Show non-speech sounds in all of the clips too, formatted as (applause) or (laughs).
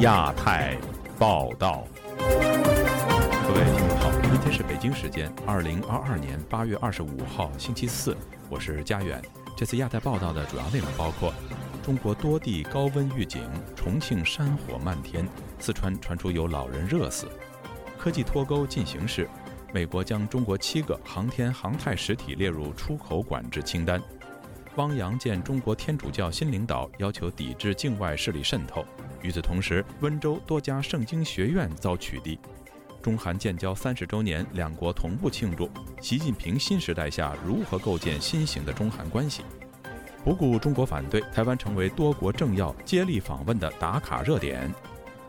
亚太报道，各位听众好，今天是北京时间二零二二年八月二十五号星期四，我是佳远。这次亚太报道的主要内容包括：中国多地高温预警，重庆山火漫天，四川传出有老人热死；科技脱钩进行时，美国将中国七个航天航太实体列入出口管制清单；汪洋见中国天主教新领导，要求抵制境外势力渗透。与此同时，温州多家圣经学院遭取缔。中韩建交三十周年，两国同步庆祝。习近平新时代下如何构建新型的中韩关系？不顾中国反对，台湾成为多国政要接力访问的打卡热点。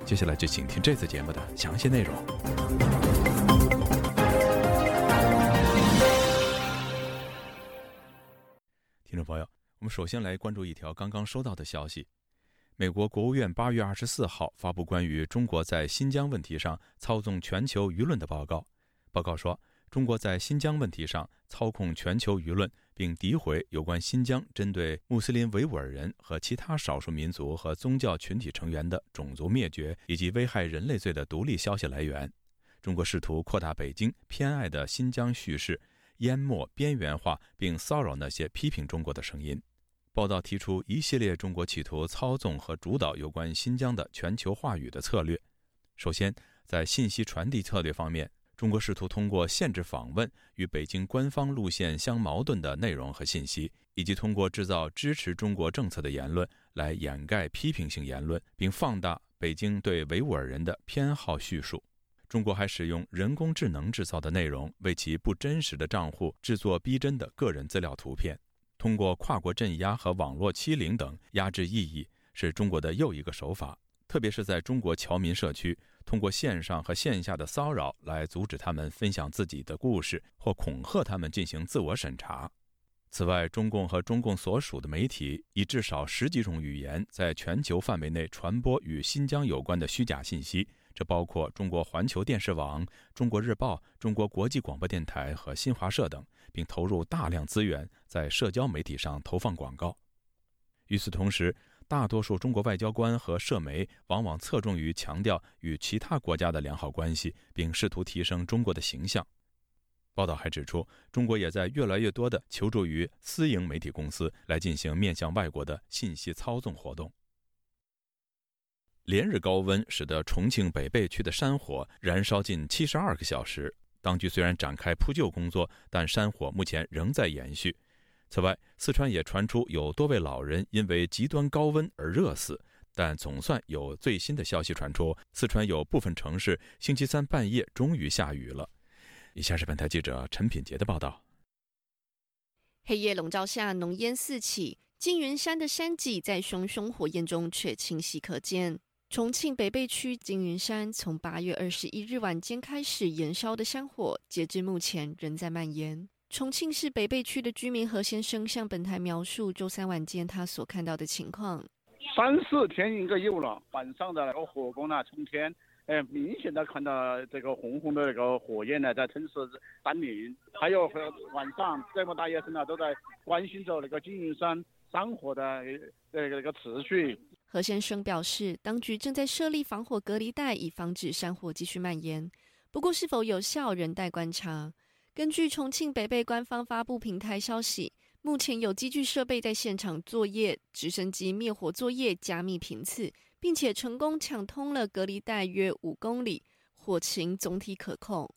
接下来就请听这次节目的详细内容。听众朋友，我们首先来关注一条刚刚收到的消息。美国国务院八月二十四号发布关于中国在新疆问题上操纵全球舆论的报告。报告说，中国在新疆问题上操控全球舆论，并诋毁有关新疆针对穆斯林维吾尔人和其他少数民族和宗教群体成员的种族灭绝以及危害人类罪的独立消息来源。中国试图扩大北京偏爱的新疆叙事，淹没、边缘化并骚扰那些批评中国的声音。报道提出一系列中国企图操纵和主导有关新疆的全球话语的策略。首先，在信息传递策略方面，中国试图通过限制访问与北京官方路线相矛盾的内容和信息，以及通过制造支持中国政策的言论来掩盖批评性言论，并放大北京对维吾尔人的偏好叙述。中国还使用人工智能制造的内容，为其不真实的账户制作逼真的个人资料图片。通过跨国镇压和网络欺凌等压制异议，是中国的又一个手法。特别是在中国侨民社区，通过线上和线下的骚扰来阻止他们分享自己的故事，或恐吓他们进行自我审查。此外，中共和中共所属的媒体以至少十几种语言在全球范围内传播与新疆有关的虚假信息，这包括中国环球电视网、中国日报、中国国际广播电台和新华社等。并投入大量资源在社交媒体上投放广告。与此同时，大多数中国外交官和社媒往往侧重于强调与其他国家的良好关系，并试图提升中国的形象。报道还指出，中国也在越来越多地求助于私营媒体公司来进行面向外国的信息操纵活动。连日高温使得重庆北碚区的山火燃烧近七十二个小时。当局虽然展开扑救工作，但山火目前仍在延续。此外，四川也传出有多位老人因为极端高温而热死，但总算有最新的消息传出，四川有部分城市星期三半夜终于下雨了。以下是本台记者陈品杰的报道。黑夜笼罩下，浓烟四起，缙云山的山脊在熊熊火焰中却清晰可见。重庆北碚区缙云山从八月二十一日晚间开始燃烧的山火，截至目前仍在蔓延。重庆市北碚区的居民何先生向本台描述周三晚间他所看到的情况：三四天应该有了，晚上的那个火光呢冲天，哎，明显的看到这个红红的那个火焰呢在吞噬山林，还有晚上这么大夜深了都在关心着那个缙云山山火的那个那个持续。何先生表示，当局正在设立防火隔离带，以防止山火继续蔓延。不过，是否有效仍待观察。根据重庆北碚官方发布平台消息，目前有机具设备在现场作业，直升机灭火作业加密频次，并且成功抢通了隔离带约五公里，火情总体可控。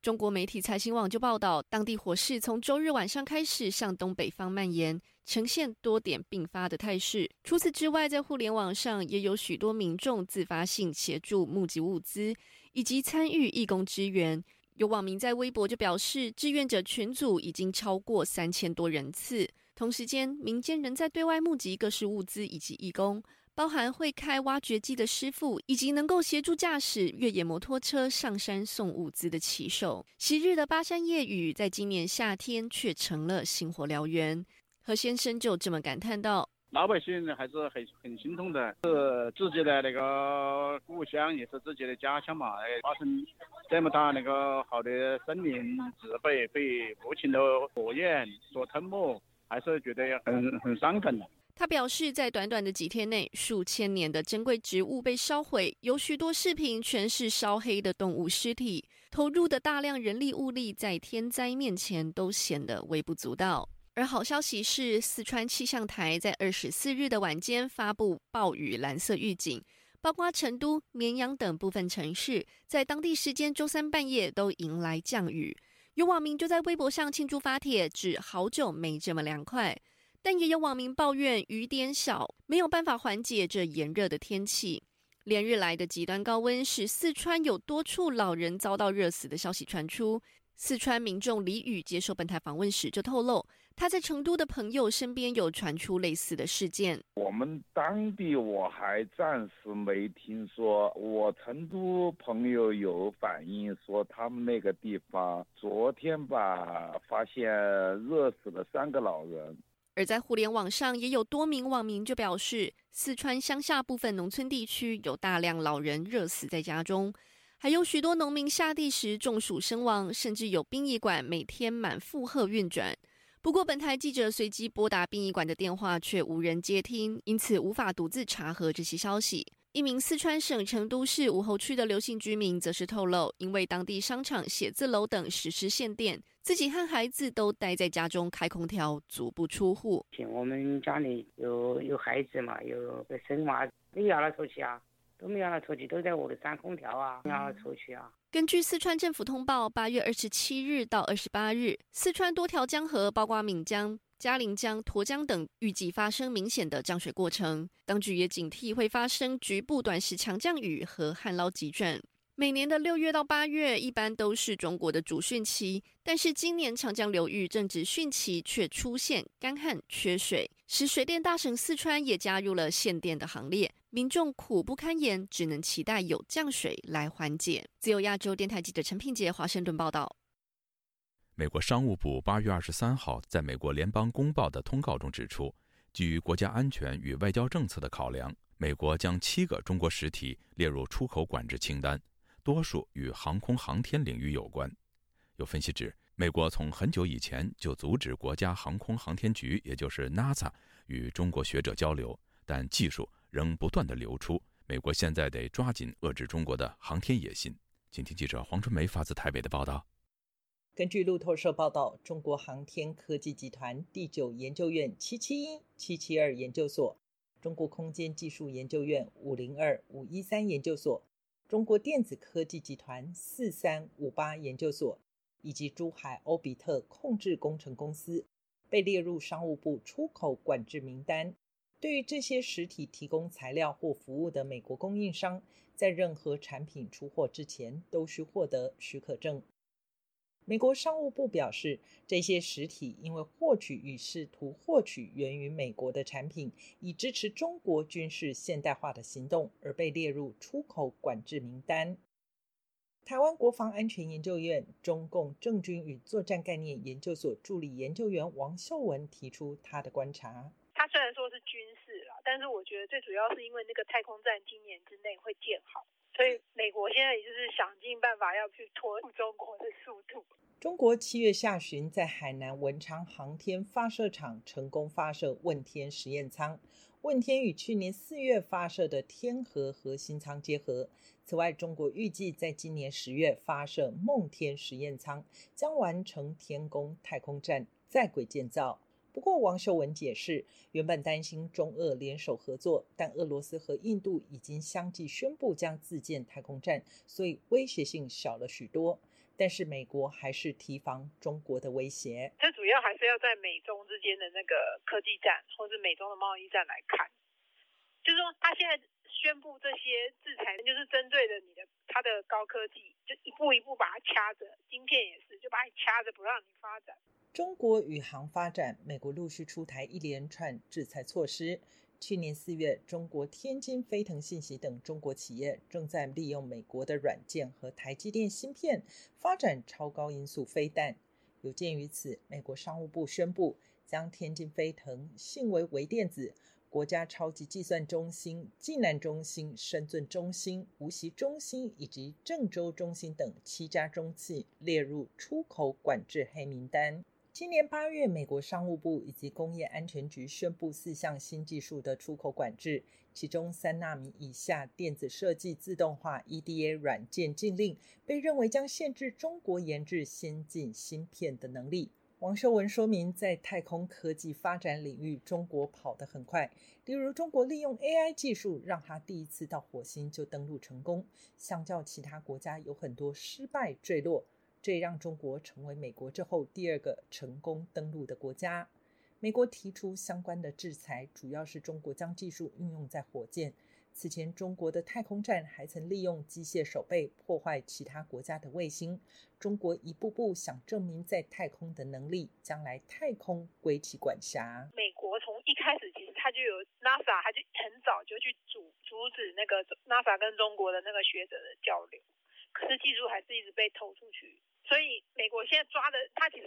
中国媒体财新网就报道，当地火势从周日晚上开始向东北方蔓延，呈现多点并发的态势。除此之外，在互联网上也有许多民众自发性协助募集物资，以及参与义工支援。有网民在微博就表示，志愿者群组已经超过三千多人次。同时间，民间仍在对外募集各式物资以及义工。包含会开挖掘机的师傅，以及能够协助驾驶越野摩托车上山送物资的骑手。昔日的巴山夜雨，在今年夏天却成了星火燎原。何先生就这么感叹道：“老百姓还是很很心痛的，是自己的那个故乡，也是自己的家乡嘛。发生这么大那个好的森林植被被无情的火焰所吞没，还是觉得很很伤感的。”他表示，在短短的几天内，数千年的珍贵植物被烧毁，有许多视频全是烧黑的动物尸体，投入的大量人力物力在天灾面前都显得微不足道。而好消息是，四川气象台在二十四日的晚间发布暴雨蓝色预警，包括成都、绵阳等部分城市，在当地时间周三半夜都迎来降雨。有网民就在微博上庆祝发帖，指好久没这么凉快。但也有网民抱怨雨点小，没有办法缓解这炎热的天气。连日来的极端高温使四川有多处老人遭到热死的消息传出。四川民众李宇接受本台访问时就透露，他在成都的朋友身边有传出类似的事件。我们当地我还暂时没听说，我成都朋友有反映说，他们那个地方昨天吧发现热死了三个老人。而在互联网上，也有多名网民就表示，四川乡下部分农村地区有大量老人热死在家中，还有许多农民下地时中暑身亡，甚至有殡仪馆每天满负荷运转。不过，本台记者随机拨打殡仪馆的电话，却无人接听，因此无法独自查核这些消息。一名四川省成都市武侯区的刘姓居民则是透露，因为当地商场、写字楼等实施限电。自己和孩子都待在家中开空调，足不出户。我们家里有有孩子嘛，有个生娃，没让他出去啊，都没让他出去，都在屋里扇空调啊，让他出去啊。根据四川政府通报，八月二十七日到二十八日，四川多条江河，包括岷江、嘉陵江、沱江等，预计发生明显的降水过程。当局也警惕会发生局部短时强降雨和旱涝急转。每年的六月到八月，一般都是中国的主汛期，但是今年长江流域正值汛期，却出现干旱缺水，使水电大省四川也加入了限电的行列，民众苦不堪言，只能期待有降水来缓解。自由亚洲电台记者陈品杰华盛顿报道。美国商务部八月二十三号在美国联邦公报的通告中指出，基于国家安全与外交政策的考量，美国将七个中国实体列入出口管制清单。多数与航空航天领域有关。有分析指，美国从很久以前就阻止国家航空航天局，也就是 NASA，与中国学者交流，但技术仍不断的流出。美国现在得抓紧遏制中国的航天野心。请听记者黄春梅发自台北的报道。根据路透社报道，中国航天科技集团第九研究院七七一、七七二研究所、中国空间技术研究院五零二、五一三研究所。中国电子科技集团四三五八研究所以及珠海欧比特控制工程公司被列入商务部出口管制名单。对于这些实体提供材料或服务的美国供应商，在任何产品出货之前都需获得许可证。美国商务部表示，这些实体因为获取与试图获取源于美国的产品，以支持中国军事现代化的行动，而被列入出口管制名单。台湾国防安全研究院中共政军与作战概念研究所助理研究员王秀文提出他的观察：他虽然说是军事了，但是我觉得最主要是因为那个太空站今年之内会建好。所以，美国现在也就是想尽办法要去拖中国的速度。中国七月下旬在海南文昌航天发射场成功发射问天实验舱，问天与去年四月发射的天河核心舱结合。此外，中国预计在今年十月发射梦天实验舱，将完成天宫太空站在轨建造。不过，王秀文解释，原本担心中俄联手合作，但俄罗斯和印度已经相继宣布将自建太空站，所以威胁性小了许多。但是美国还是提防中国的威胁。这主要还是要在美中之间的那个科技战，或者美中的贸易战来看。就是说，他现在宣布这些制裁，就是针对的你的他的高科技，就一步一步把它掐着，晶片也是，就把你掐着，不让你发展。中国宇航发展，美国陆续出台一连串制裁措施。去年四月，中国天津飞腾信息等中国企业正在利用美国的软件和台积电芯片发展超高音速飞弹。有鉴于此，美国商务部宣布将天津飞腾、信为微电子、国家超级计算中心、济南中心、深圳中心、无锡中心以及郑州中心等七家中企列入出口管制黑名单。今年八月，美国商务部以及工业安全局宣布四项新技术的出口管制，其中三纳米以下电子设计自动化 （EDA） 软件禁令，被认为将限制中国研制先进芯片的能力。王秀文说明，在太空科技发展领域，中国跑得很快。例如，中国利用 AI 技术，让他第一次到火星就登陆成功，相较其他国家有很多失败坠落。这也让中国成为美国之后第二个成功登陆的国家。美国提出相关的制裁，主要是中国将技术运用在火箭。此前，中国的太空站还曾利用机械手背破坏其他国家的卫星。中国一步步想证明在太空的能力，将来太空归其管辖。美国从一开始其实他就有 NASA，他就很早就去阻阻止那个 NASA 跟中国的那个学者的交流，可是技术还是一直被偷出去。所以美国现在抓的，他其实，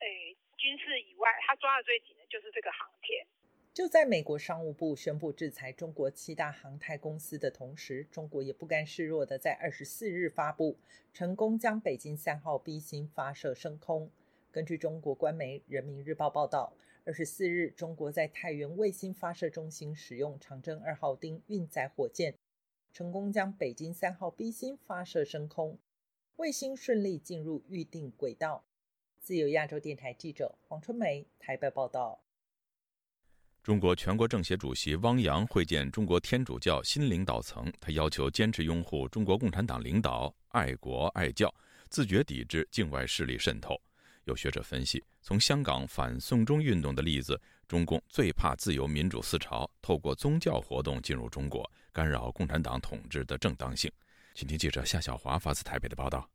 诶，军事以外，他抓的最紧的就是这个航天。就在美国商务部宣布制裁中国七大航太公司的同时，中国也不甘示弱的在二十四日发布，成功将北京三号 B 星发射升空。根据中国官媒《人民日报》报道，二十四日，中国在太原卫星发射中心使用长征二号丁运载火箭，成功将北京三号 B 星发射升空，卫星顺利进入预定轨道。自由亚洲电台记者黄春梅台北报道。中国全国政协主席汪洋会见中国天主教新领导层，他要求坚持拥护中国共产党领导，爱国爱教，自觉抵制境外势力渗透。有学者分析，从香港反送中运动的例子，中共最怕自由民主思潮透过宗教活动进入中国，干扰共产党统治的正当性。请听记者夏小华发自台北的报道。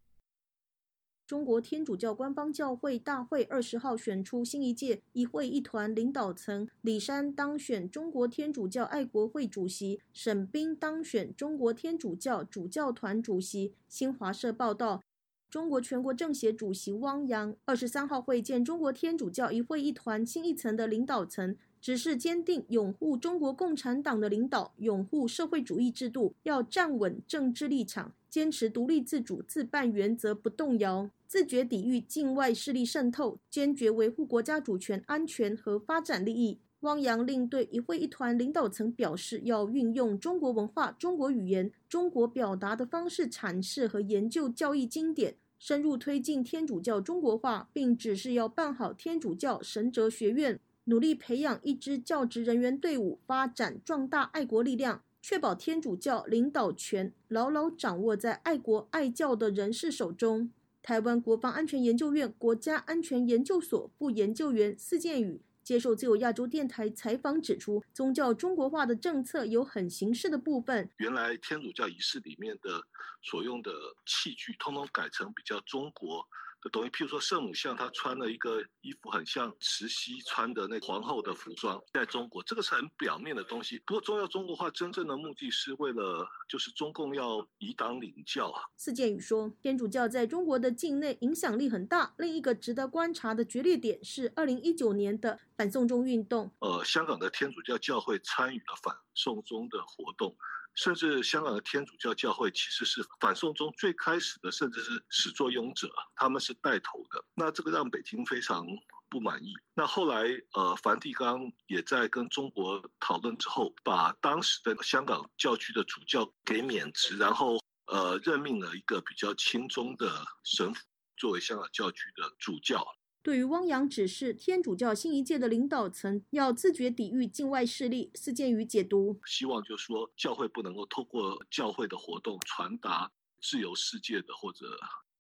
中国天主教官方教会大会二十号选出新一届一会一团领导层，李山当选中国天主教爱国会主席，沈斌当选中国天主教主教团主席。新华社报道，中国全国政协主席汪洋二十三号会见中国天主教一会一团新一层的领导层。只是坚定拥护中国共产党的领导，拥护社会主义制度，要站稳政治立场，坚持独立自主自办原则不动摇，自觉抵御境外势力渗透，坚决维护国家主权、安全和发展利益。汪洋另对一会一团领导层表示，要运用中国文化、中国语言、中国表达的方式阐释和研究教义经典，深入推进天主教中国化，并指示要办好天主教神哲学院。努力培养一支教职人员队伍，发展壮大爱国力量，确保天主教领导权牢牢掌握在爱国爱教的人士手中。台湾国防安全研究院国家安全研究所副研究员司建宇接受自由亚洲电台采访指出，宗教中国化的政策有很形式的部分。原来天主教仪式里面的所用的器具，通通改成比较中国。的东西，譬如说圣母像，她穿了一个衣服，很像慈禧穿的那皇后的服装，在中国，这个是很表面的东西。不过，宗教中国化真正的目的是为了，就是中共要以党领教啊。四建宇说，天主教在中国的境内影响力很大。另一个值得观察的决裂点是，二零一九年的反送中运动。呃，香港的天主教教会参与了反送中的活动。甚至香港的天主教教会其实是反送中最开始的，甚至是始作俑者，他们是带头的。那这个让北京非常不满意。那后来，呃，梵蒂冈也在跟中国讨论之后，把当时的香港教区的主教给免职，然后呃，任命了一个比较轻松的神父作为香港教区的主教。对于汪洋指示天主教新一届的领导层要自觉抵御境外势力，四建于解读，希望就是说教会不能够透过教会的活动传达自由世界的或者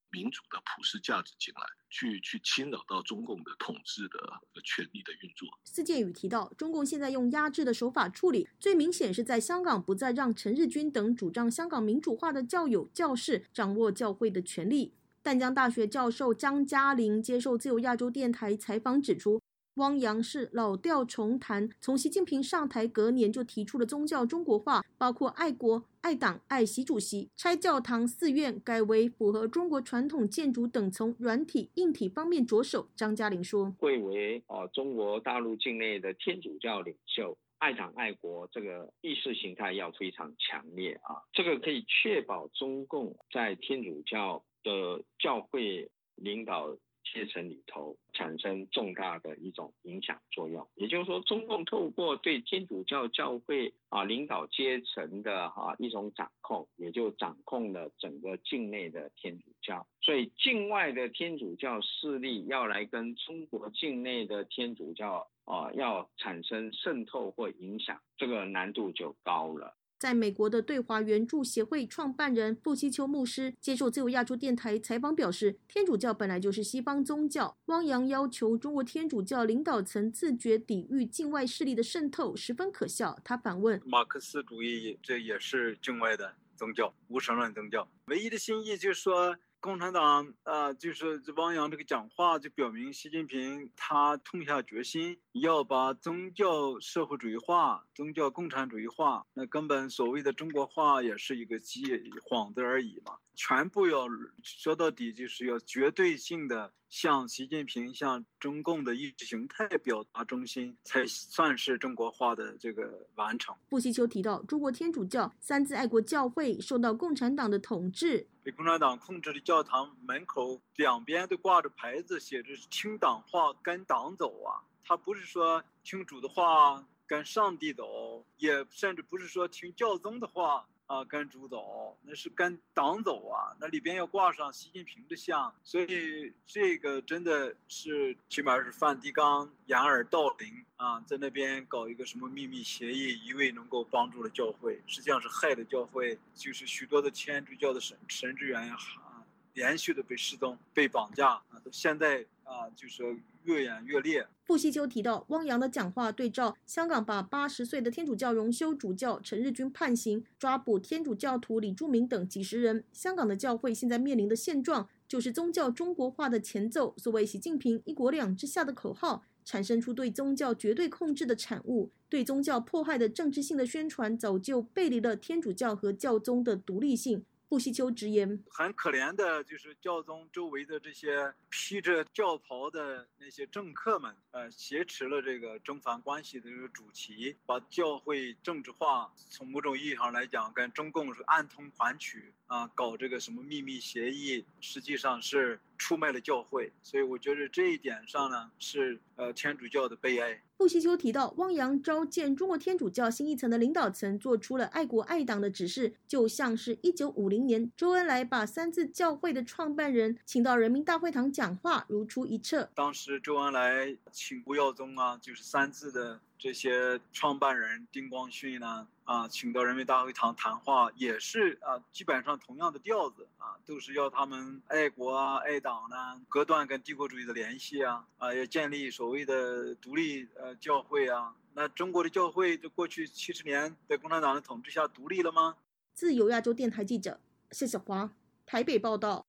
民主的普世价值进来，去去侵扰到中共的统治的权力的运作。四建宇提到，中共现在用压制的手法处理，最明显是在香港不再让陈日君等主张香港民主化的教友教士掌握教会的权力。淡江大学教授张嘉玲接受自由亚洲电台采访指出，汪洋是老调重弹，从习近平上台隔年就提出了宗教中国化，包括爱国、爱党、爱习主席，拆教堂、寺院，改为符合中国传统建筑等，从软体、硬体方面着手。张嘉玲说：“贵为啊中国大陆境内的天主教领袖，爱党爱国这个意识形态要非常强烈啊，这个可以确保中共在天主教。”的教会领导阶层里头产生重大的一种影响作用。也就是说，中共透过对天主教教会啊领导阶层的哈一种掌控，也就掌控了整个境内的天主教。所以，境外的天主教势力要来跟中国境内的天主教啊要产生渗透或影响，这个难度就高了。在美国的对华援助协会创办人傅希丘牧师接受自由亚洲电台采访表示，天主教本来就是西方宗教。汪洋要求中国天主教领导层自觉抵御境外势力的渗透，十分可笑。他反问：马克思主义这也是境外的宗教，无神论宗教，唯一的心意就是说。共产党啊，就是汪洋这个讲话，就表明习近平他痛下决心要把宗教社会主义化、宗教共产主义化。那根本所谓的中国化也是一个机幌子而已嘛。全部要说到底，就是要绝对性的向习近平、向中共的意识形态表达中心，才算是中国化的这个完成。布希丘提到，中国天主教三自爱国教会受到共产党的统治，被共产党控制的教堂门口两边都挂着牌子，写着“听党话，跟党走”啊。他不是说听主的话，跟上帝走，也甚至不是说听教宗的话。啊，跟主走，那是跟党走啊！那里边要挂上习近平的像，所以这个真的是起码是梵蒂冈掩耳盗铃啊，在那边搞一个什么秘密协议，一味能够帮助了教会，实际上是害了教会，就是许多的天主教的神神职人员啊，连续的被失踪、被绑架啊，到现在啊，就是越演越烈。傅西秋提到，汪洋的讲话对照香港把八十岁的天主教荣休主教陈日君判刑，抓捕天主教徒李柱铭等几十人。香港的教会现在面临的现状，就是宗教中国化的前奏。所谓习近平“一国两制”下的口号，产生出对宗教绝对控制的产物，对宗教迫害的政治性的宣传，早就背离了天主教和教宗的独立性。布希丘直言：“很可怜的，就是教宗周围的这些披着教袍的那些政客们，呃，挟持了这个中梵关系的这个主题，把教会政治化。从某种意义上来讲，跟中共是暗通款曲啊，搞这个什么秘密协议，实际上是。”出卖了教会，所以我觉得这一点上呢，是呃天主教的悲哀。布希丘提到，汪洋召见中国天主教新一层的领导层，做出了爱国爱党的指示，就像是一九五零年周恩来把三自教会的创办人请到人民大会堂讲话，如出一辙。当时周恩来请吴耀宗啊，就是三自的。这些创办人丁光绪呢，啊，请到人民大会堂谈话，也是啊，基本上同样的调子啊，都是要他们爱国啊、爱党呢，隔断跟帝国主义的联系啊，啊，要建立所谓的独立呃教会啊。那中国的教会在过去七十年在共产党的统治下独立了吗？自由亚洲电台记者谢小华台北报道。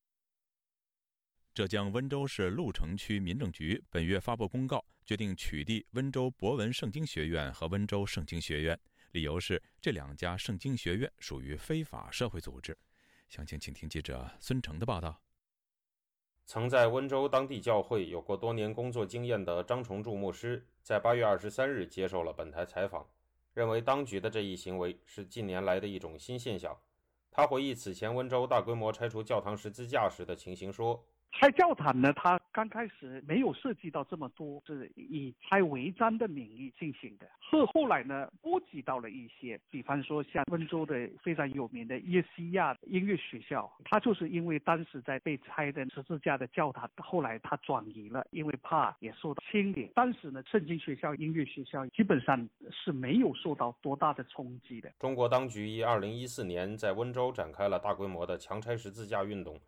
浙江温州市鹿城区民政局本月发布公告，决定取缔温州博文圣经学院和温州圣经学院，理由是这两家圣经学院属于非法社会组织。详情，请听记者孙成的报道。曾在温州当地教会有过多年工作经验的张崇柱牧师，在八月二十三日接受了本台采访，认为当局的这一行为是近年来的一种新现象。他回忆此前温州大规模拆除教堂十字架时的情形说。拆教堂呢，它刚开始没有涉及到这么多，是以拆违章的名义进行的。后后来呢，波及到了一些，比方说像温州的非常有名的耶西亚音乐学校，它就是因为当时在被拆的十字架的教堂，后来它转移了，因为怕也受到牵连。当时呢，圣经学校、音乐学校基本上是没有受到多大的冲击的。中国当局于二零一四年在温州展开了大规模的强拆十字架运动。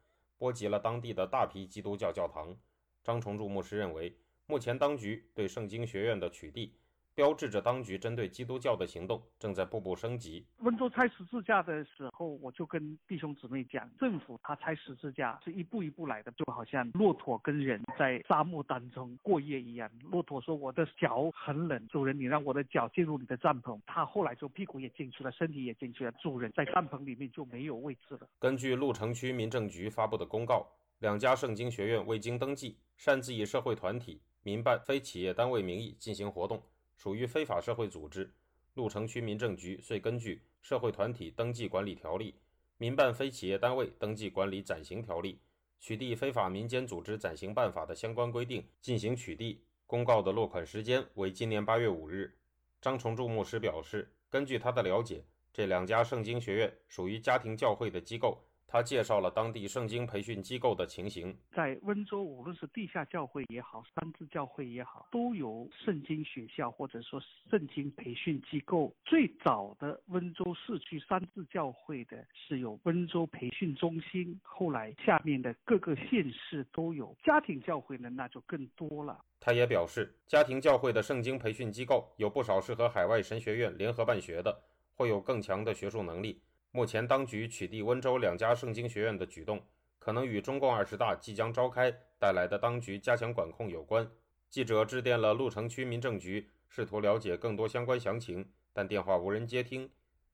波及了当地的大批基督教教堂。张崇柱牧师认为，目前当局对圣经学院的取缔。标志着当局针对基督教的行动正在步步升级。温州拆十字架的时候，我就跟弟兄姊妹讲，政府他拆十字架是一步一步来的，就好像骆驼跟人在沙漠当中过夜一样。骆驼说：“我的脚很冷，主人，你让我的脚进入你的帐篷。”他后来就屁股也进去了，身体也进去了，主人在帐篷里面就没有位置了。根据鹿城区民政局发布的公告，两家圣经学院未经登记，擅自以社会团体、民办、非企业单位名义进行活动。属于非法社会组织，鹿城区民政局遂根据《社会团体登记管理条例》《民办非企业单位登记管理暂行条例》取缔非法民间组织暂行办法的相关规定进行取缔。公告的落款时间为今年八月五日。张崇柱牧师表示，根据他的了解，这两家圣经学院属于家庭教会的机构。他介绍了当地圣经培训机构的情形。在温州，无论是地下教会也好，三字教会也好，都有圣经学校或者说圣经培训机构。最早的温州市区三字教会的是有温州培训中心，后来下面的各个县市都有。家庭教会呢，那就更多了。他也表示，家庭教会的圣经培训机构有不少是和海外神学院联合办学的，会有更强的学术能力。目前，当局取缔温州两家圣经学院的举动，可能与中共二十大即将召开带来的当局加强管控有关。记者致电了鹿城区民政局，试图了解更多相关详情，但电话无人接听。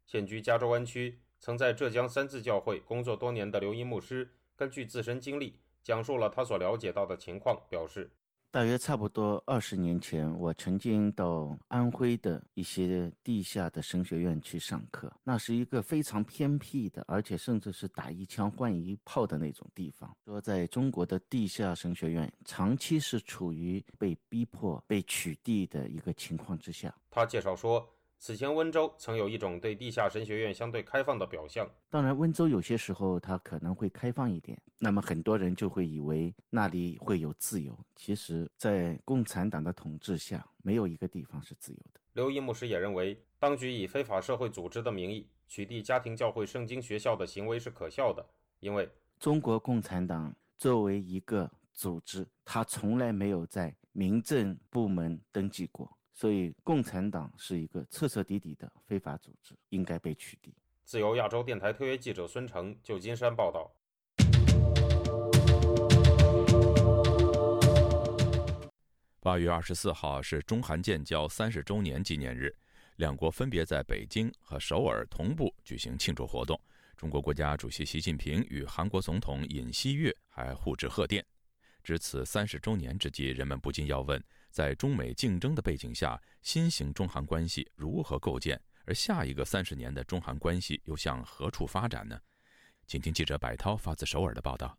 现居加州湾区、曾在浙江三字教会工作多年的刘一牧师，根据自身经历，讲述了他所了解到的情况，表示。大约差不多二十年前，我曾经到安徽的一些地下的神学院去上课。那是一个非常偏僻的，而且甚至是打一枪换一炮的那种地方。说在中国的地下神学院，长期是处于被逼迫、被取缔的一个情况之下。他介绍说。此前，温州曾有一种对地下神学院相对开放的表象。当然，温州有些时候它可能会开放一点，那么很多人就会以为那里会有自由。其实，在共产党的统治下，没有一个地方是自由的。刘一牧师也认为，当局以非法社会组织的名义取缔家庭教会圣经学校的行为是可笑的，因为中国共产党作为一个组织，它从来没有在民政部门登记过。所以，共产党是一个彻彻底底的非法组织，应该被取缔。自由亚洲电台特约记者孙成，旧金山报道。八月二十四号是中韩建交三十周年纪念日，两国分别在北京和首尔同步举行庆祝活动。中国国家主席习近平与韩国总统尹锡悦还互致贺电。值此三十周年之际，人们不禁要问。在中美竞争的背景下，新型中韩关系如何构建？而下一个三十年的中韩关系又向何处发展呢？请听记者白涛发自首尔的报道。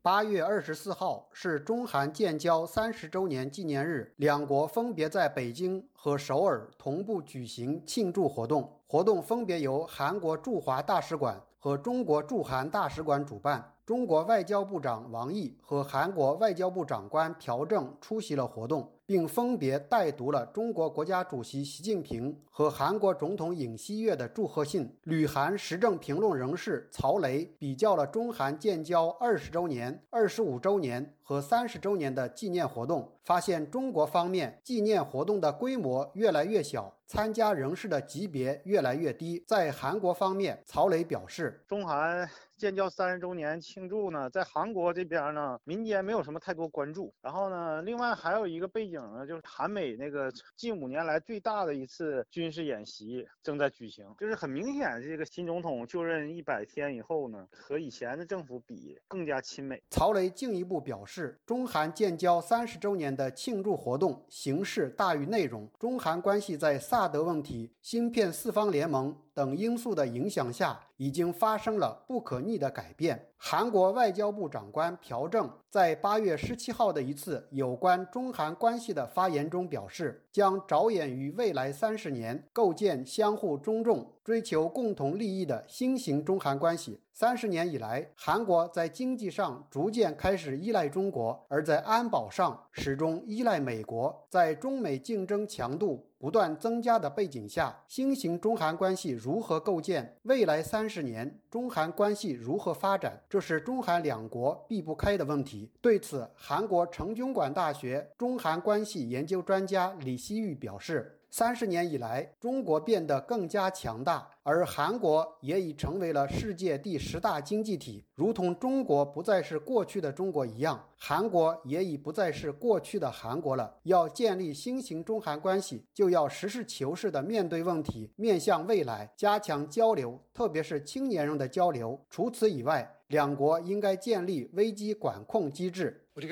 八月二十四号是中韩建交三十周年纪念日，两国分别在北京和首尔同步举行庆祝活动。活动分别由韩国驻华大使馆和中国驻韩大使馆主办。中国外交部长王毅和韩国外交部长官朴正出席了活动。并分别代读了中国国家主席习近平和韩国总统尹锡悦的祝贺信。旅韩时政评论人士曹雷比较了中韩建交二十周年、二十五周年和三十周年的纪念活动，发现中国方面纪念活动的规模越来越小，参加人士的级别越来越低。在韩国方面，曹雷表示，中韩建交三十周年庆祝呢，在韩国这边呢，民间没有什么太多关注。然后呢，另外还有一个背景。呢，就是韩美那个近五年来最大的一次军事演习正在举行，就是很明显，这个新总统就任一百天以后呢，和以前的政府比更加亲美。曹雷进一步表示，中韩建交三十周年的庆祝活动形式大于内容，中韩关系在萨德问题、芯片四方联盟等因素的影响下，已经发生了不可逆的改变。韩国外交部长官朴正在八月十七号的一次有关中韩关系的发言中表示，将着眼于未来三十年，构建相互尊重、追求共同利益的新型中韩关系。三十年以来，韩国在经济上逐渐开始依赖中国，而在安保上始终依赖美国。在中美竞争强度不断增加的背景下，新型中韩关系如何构建？未来三十年，中韩关系如何发展？这是中韩两国避不开的问题。对此，韩国成均馆大学中韩关系研究专家李希玉表示。三十年以来，中国变得更加强大，而韩国也已成为了世界第十大经济体。如同中国不再是过去的中国一样，韩国也已不再是过去的韩国了。要建立新型中韩关系，就要实事求是地面对问题，面向未来，加强交流，特别是青年人的交流。除此以外，两国应该建立危机管控机制。李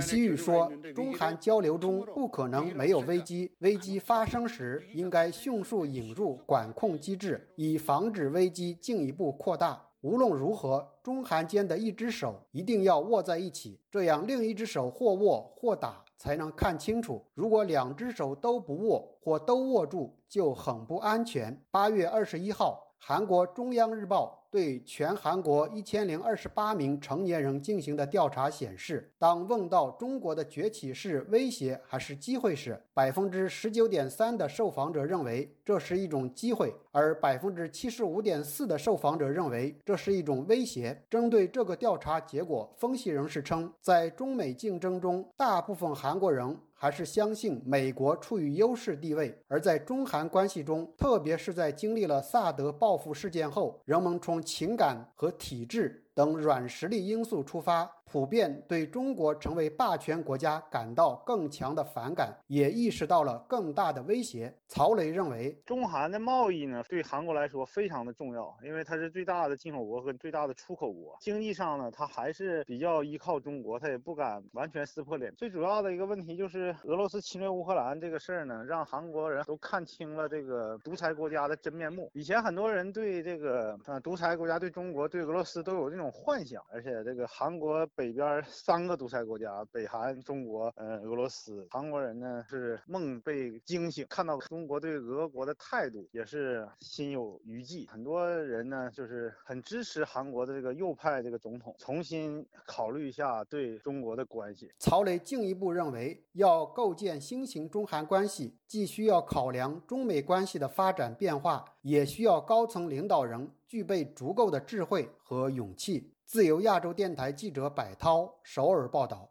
希玉说：“中韩交流中不可能没有危机，危机发生时应该迅速引入管控机制，以防止危机进一步扩大。无论如何，中韩间的一只手一定要握在一起，这样另一只手或握或打才能看清楚。如果两只手都不握或都握住，就很不安全。”八月二十一号，韩国中央日报。对全韩国一千零二十八名成年人进行的调查显示，当问到中国的崛起是威胁还是机会时，百分之十九点三的受访者认为这是一种机会，而百分之七十五点四的受访者认为这是一种威胁。针对这个调查结果，分析人士称，在中美竞争中，大部分韩国人。还是相信美国处于优势地位，而在中韩关系中，特别是在经历了萨德报复事件后，人们从情感和体质等软实力因素出发。普遍对中国成为霸权国家感到更强的反感，也意识到了更大的威胁。曹雷认为，中韩的贸易呢，对韩国来说非常的重要，因为它是最大的进口国和最大的出口国。经济上呢，它还是比较依靠中国，它也不敢完全撕破脸。最主要的一个问题就是俄罗斯侵略乌克兰这个事儿呢，让韩国人都看清了这个独裁国家的真面目。以前很多人对这个呃独裁国家、对中国、对俄罗斯都有这种幻想，而且这个韩国北。边 (laughs) 三个独裁国家，北韩、中国、呃俄罗斯，韩国人呢是梦被惊醒，看到中国对俄国的态度，也是心有余悸。很多人呢就是很支持韩国的这个右派这个总统，重新考虑一下对中国的关系。曹雷进一步认为，要构建新型中韩关系，既需要考量中美关系的发展变化，也需要高层领导人具备足够的智慧和勇气。自由亚洲电台记者柏涛首尔报道。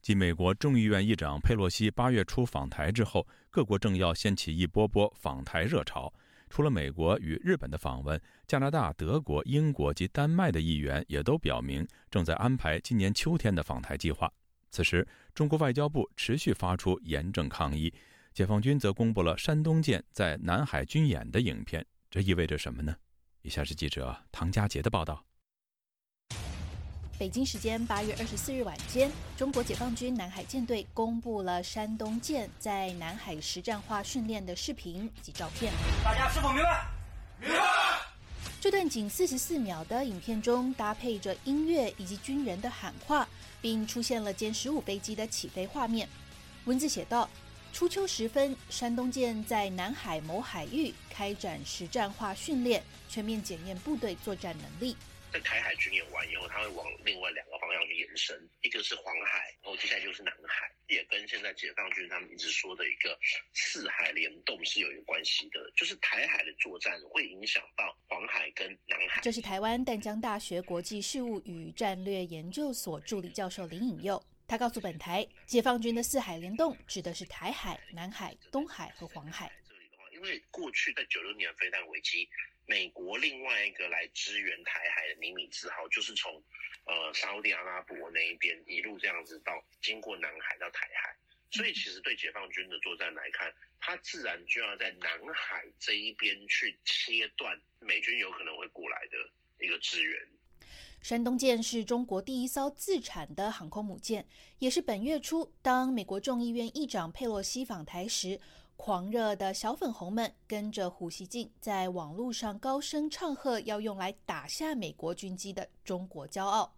继美国众议院议长佩洛西八月初访台之后，各国政要掀起一波波访台热潮。除了美国与日本的访问，加拿大、德国、英国及丹麦的议员也都表明正在安排今年秋天的访台计划。此时，中国外交部持续发出严正抗议，解放军则公布了山东舰在南海军演的影片。这意味着什么呢？以下是记者唐佳杰的报道。北京时间八月二十四日晚间，中国解放军南海舰队公布了山东舰在南海实战化训练的视频及照片。大家是否明白？明白。这段仅四十四秒的影片中，搭配着音乐以及军人的喊话，并出现了歼十五飞机的起飞画面。文字写道：初秋时分，山东舰在南海某海域开展实战化训练，全面检验部队作战能力。在台海军演完以后，它会往另外两个方向去延伸，一个是黄海，然后接下来就是南海，也跟现在解放军他们一直说的一个四海联动是有一个关系的，就是台海的作战会影响到黄海跟南海。这是台湾淡江大学国际事务与战略研究所助理教授林颖佑，他告诉本台，解放军的四海联动指的是台海、南海、东海和黄海。这里的话，因为过去在九六年飞弹危机。美国另外一个来支援台海的尼米兹号，就是从呃沙特阿拉伯那一边一路这样子到经过南海到台海，所以其实对解放军的作战来看，它自然就要在南海这一边去切断美军有可能会过来的一个支援。山东舰是中国第一艘自产的航空母舰，也是本月初当美国众议院议长佩洛西访台时。狂热的小粉红们跟着胡锡进在网络上高声唱和，要用来打下美国军机的中国骄傲。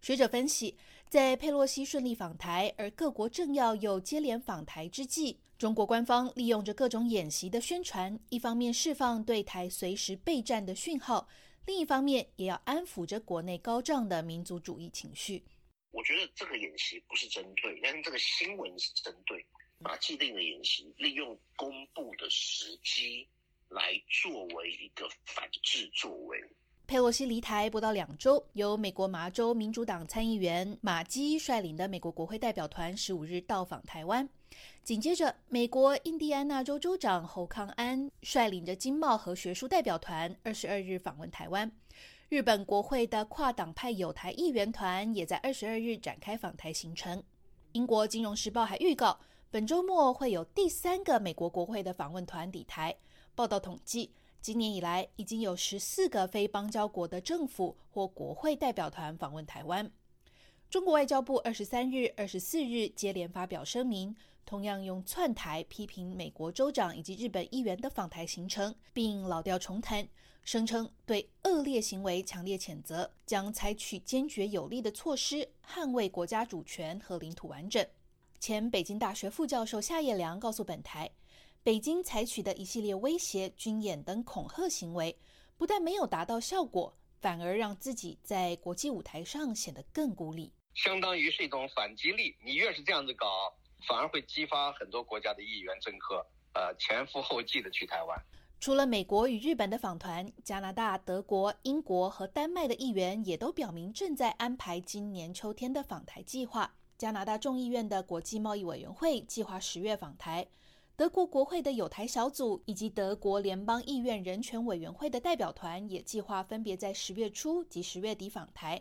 学者分析，在佩洛西顺利访台，而各国政要又接连访台之际，中国官方利用着各种演习的宣传，一方面释放对台随时备战的讯号，另一方面也要安抚着国内高涨的民族主义情绪。我觉得这个演习不是针对，但是这个新闻是针对。把既定的演习利用公布的时机来作为一个反制作为。佩洛西离台不到两周，由美国麻州民主党参议员马基率领的美国国会代表团十五日到访台湾。紧接着，美国印第安纳州州长侯康安率领着经贸和学术代表团二十二日访问台湾。日本国会的跨党派友台议员团也在二十二日展开访台行程。英国金融时报还预告。本周末会有第三个美国国会的访问团抵台。报道统计，今年以来，已经有十四个非邦交国的政府或国会代表团访问台湾。中国外交部二十三日、二十四日接连发表声明，同样用窜台批评美国州长以及日本议员的访台行程，并老调重弹，声称对恶劣行为强烈谴责，将采取坚决有力的措施捍卫国家主权和领土完整。前北京大学副教授夏业良告诉本台，北京采取的一系列威胁、军演等恐吓行为，不但没有达到效果，反而让自己在国际舞台上显得更孤立。相当于是一种反击力，你越是这样子搞，反而会激发很多国家的议员、政客，呃，前赴后继的去台湾。除了美国与日本的访团，加拿大、德国、英国和丹麦的议员也都表明正在安排今年秋天的访台计划。加拿大众议院的国际贸易委员会计划十月访台，德国国会的友台小组以及德国联邦议院人权委员会的代表团也计划分别在十月初及十月底访台。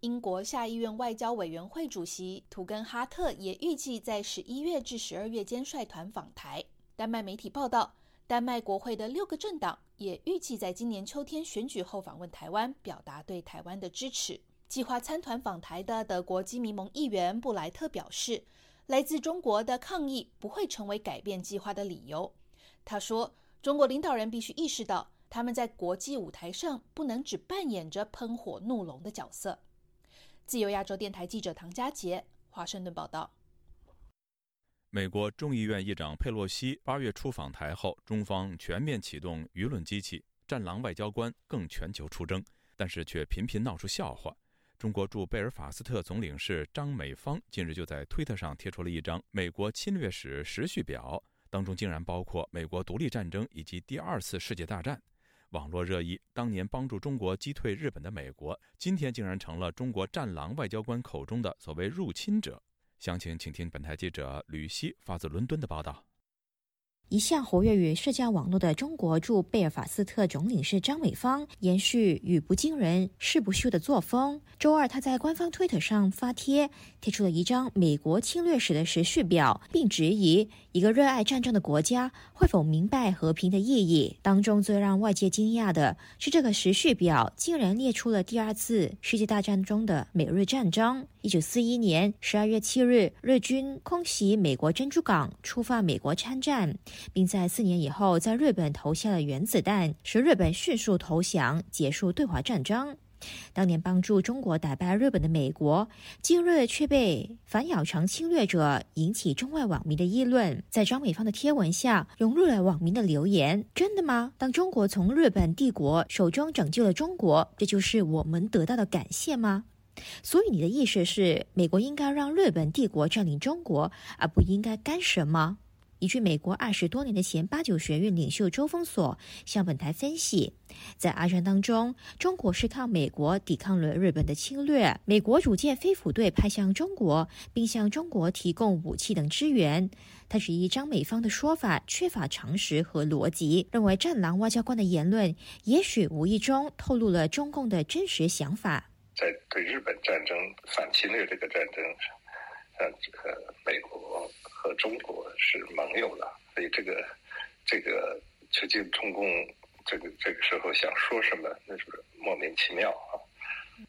英国下议院外交委员会主席图根哈特也预计在十一月至十二月间率团访台。丹麦媒体报道，丹麦国会的六个政党也预计在今年秋天选举后访问台湾，表达对台湾的支持。计划参团访台的德国基民盟议员布莱特表示，来自中国的抗议不会成为改变计划的理由。他说，中国领导人必须意识到，他们在国际舞台上不能只扮演着喷火怒龙的角色。自由亚洲电台记者唐佳杰，华盛顿报道。美国众议院议长佩洛西八月初访台后，中方全面启动舆论机器，战狼外交官更全球出征，但是却频频闹出笑话。中国驻贝尔法斯特总领事张美芳近日就在推特上贴出了一张美国侵略史时序表，当中竟然包括美国独立战争以及第二次世界大战。网络热议：当年帮助中国击退日本的美国，今天竟然成了中国“战狼”外交官口中的所谓入侵者。详情，请听本台记者吕希发自伦敦的报道。一向活跃于社交网络的中国驻贝尔法斯特总领事张美芳，延续语不惊人誓不休的作风。周二，他在官方推特上发帖，贴出了一张美国侵略史的时序表，并质疑一个热爱战争的国家会否明白和平的意义。当中最让外界惊讶的是，这个时序表竟然列出了第二次世界大战中的美日战争。一九四一年十二月七日，日军空袭美国珍珠港，出发美国参战，并在四年以后在日本投下了原子弹，使日本迅速投降，结束对华战争。当年帮助中国打败日本的美国，今日却被反咬成侵略者，引起中外网民的议论。在张美芳的贴文下，涌入了网民的留言：“真的吗？当中国从日本帝国手中拯救了中国，这就是我们得到的感谢吗？”所以你的意思是，美国应该让日本帝国占领中国，而不应该干涉吗？依据美国二十多年的前八九学院领袖周峰所向本台分析，在二战当中，中国是靠美国抵抗了日本的侵略。美国组建飞虎队派向中国，并向中国提供武器等支援。他质疑张美方的说法缺乏常识和逻辑，认为战狼外交官的言论也许无意中透露了中共的真实想法。在对日本战争、反侵略这个战争上，呃，这个美国和中国是盟友了，所以这个这个究竟中共这个这个时候想说什么，那是莫名其妙啊。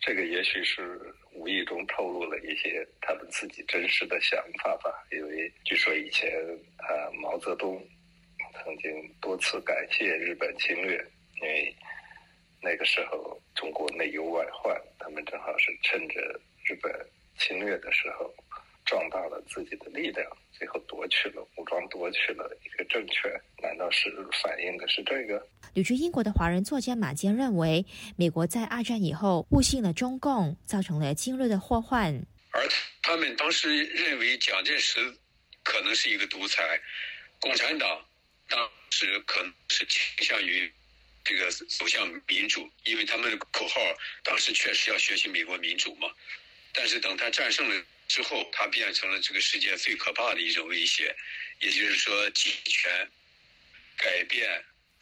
这个也许是无意中透露了一些他们自己真实的想法吧。因为据说以前啊，毛泽东曾经多次感谢日本侵略，因为。那个时候，中国内忧外患，他们正好是趁着日本侵略的时候，壮大了自己的力量，最后夺取了武装夺取了一个政权。难道是反映的是这个？旅居英国的华人作家马坚认为，美国在二战以后误信了中共，造成了今日的祸患。而他们当时认为蒋介石可能是一个独裁，共产党当时可能是倾向于。这个走向民主，因为他们的口号当时确实要学习美国民主嘛。但是等他战胜了之后，它变成了这个世界最可怕的一种威胁，也就是说，集权、改变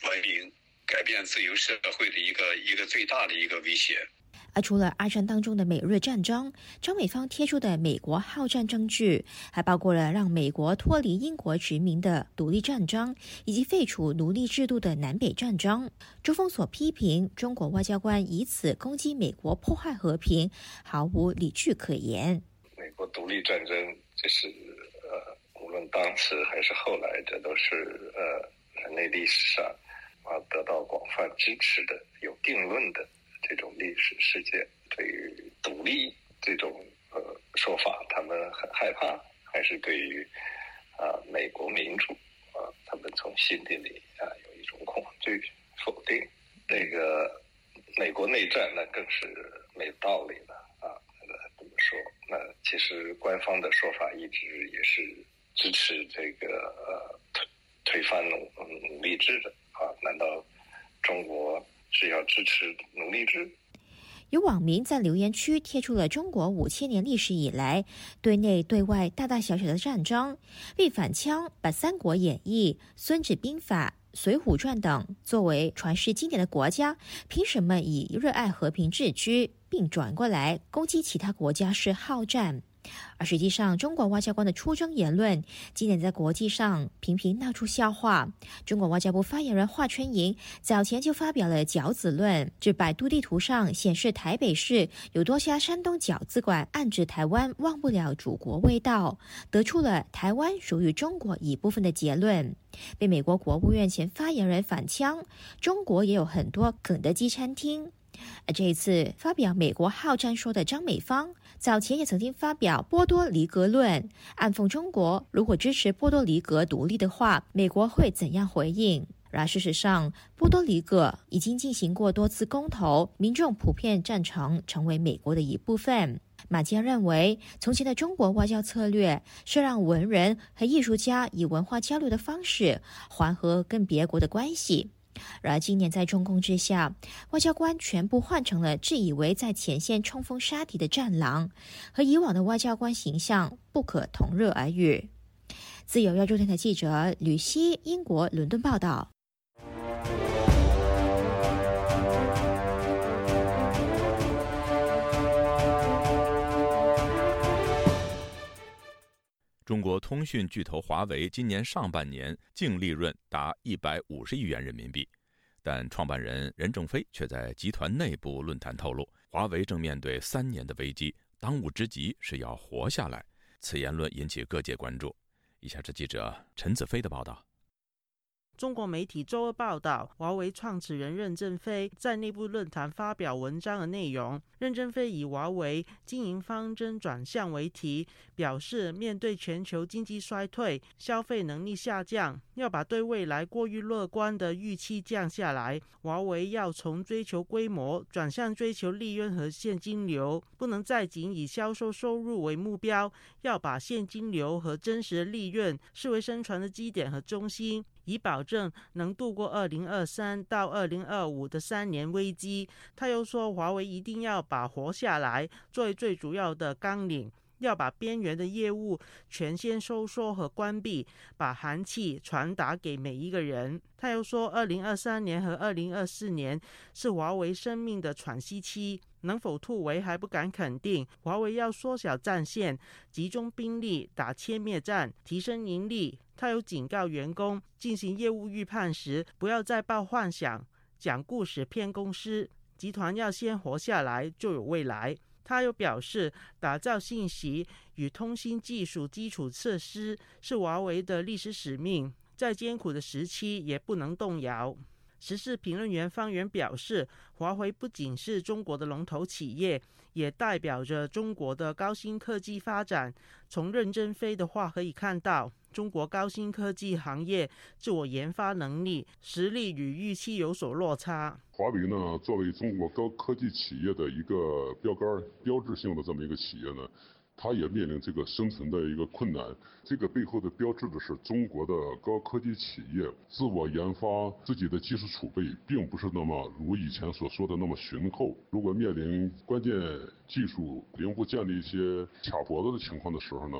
文明、改变自由社会的一个一个最大的一个威胁。而除了二战当中的美日战争，张美方贴出的美国好战证据，还包括了让美国脱离英国殖民的独立战争，以及废除奴隶制度的南北战争。朱峰所批评中国外交官以此攻击美国、破坏和平，毫无理据可言。美国独立战争，这是呃，无论当时还是后来，这都是呃人类历史上啊得到广泛支持的、有定论的。这种历史事件对于独立这种呃说法，他们很害怕，还是对于啊美国民主啊，他们从心底里啊有一种恐惧、否定。那个美国内战那更是没道理了啊！那个怎么说？那其实官方的说法一直也是支持这个呃推推翻奴奴隶制的啊？难道中国？是要支持奴隶制。有网民在留言区贴出了中国五千年历史以来对内对外大大小小的战争，并反枪把《三国演义》《孙子兵法》《水浒传》等作为传世经典的国家，凭什么以热爱和平自居，并转过来攻击其他国家是好战？而实际上，中国外交官的出征言论今年在国际上频频闹出笑话。中国外交部发言人华春莹早前就发表了“饺子论”，指百度地图上显示台北市有多家山东饺子馆，暗指台湾忘不了祖国味道，得出了台湾属于中国一部分的结论。被美国国务院前发言人反呛，中国也有很多肯德基餐厅。而这一次发表美国好战说的张美芳，早前也曾经发表波多黎各论，暗讽中国如果支持波多黎各独立的话，美国会怎样回应？然而事实上，波多黎各已经进行过多次公投，民众普遍赞成成为美国的一部分。马坚认为，从前的中国外交策略是让文人和艺术家以文化交流的方式缓和跟别国的关系。然而，今年在中共之下，外交官全部换成了自以为在前线冲锋杀敌的战狼，和以往的外交官形象不可同日而语。自由亚洲电台记者吕希，英国伦敦报道。中国通讯巨头华为今年上半年净利润达一百五十亿元人民币，但创办人任正非却在集团内部论坛透露，华为正面对三年的危机，当务之急是要活下来。此言论引起各界关注。以下是记者陈子飞的报道。中国媒体周二报道，华为创始人任正非在内部论坛发表文章的内容。任正非以华为经营方针转向为题，表示面对全球经济衰退、消费能力下降，要把对未来过于乐观的预期降下来。华为要从追求规模转向追求利润和现金流，不能再仅以销售收入为目标，要把现金流和真实的利润视为生存的基点和中心。以保证能度过二零二三到二零二五的三年危机。他又说，华为一定要把活下来作为最主要的纲领，要把边缘的业务全线收缩和关闭，把寒气传达给每一个人。他又说，二零二三年和二零二四年是华为生命的喘息期，能否突围还不敢肯定。华为要缩小战线，集中兵力打歼灭战，提升盈利。他有警告员工，进行业务预判时，不要再抱幻想、讲故事骗公司。集团要先活下来，就有未来。他又表示，打造信息与通信技术基础设施是华为的历史使命，在艰苦的时期也不能动摇。时事评论员方源表示，华为不仅是中国的龙头企业，也代表着中国的高新科技发展。从任正非的话可以看到。中国高新科技行业自我研发能力实力与预期有所落差。华为呢，作为中国高科技企业的一个标杆、标志性的这么一个企业呢，它也面临这个生存的一个困难。这个背后的标志的是中国的高科技企业自我研发自己的技术储备，并不是那么如以前所说的那么雄厚。如果面临关键技术零部件的一些卡脖子的情况的时候呢？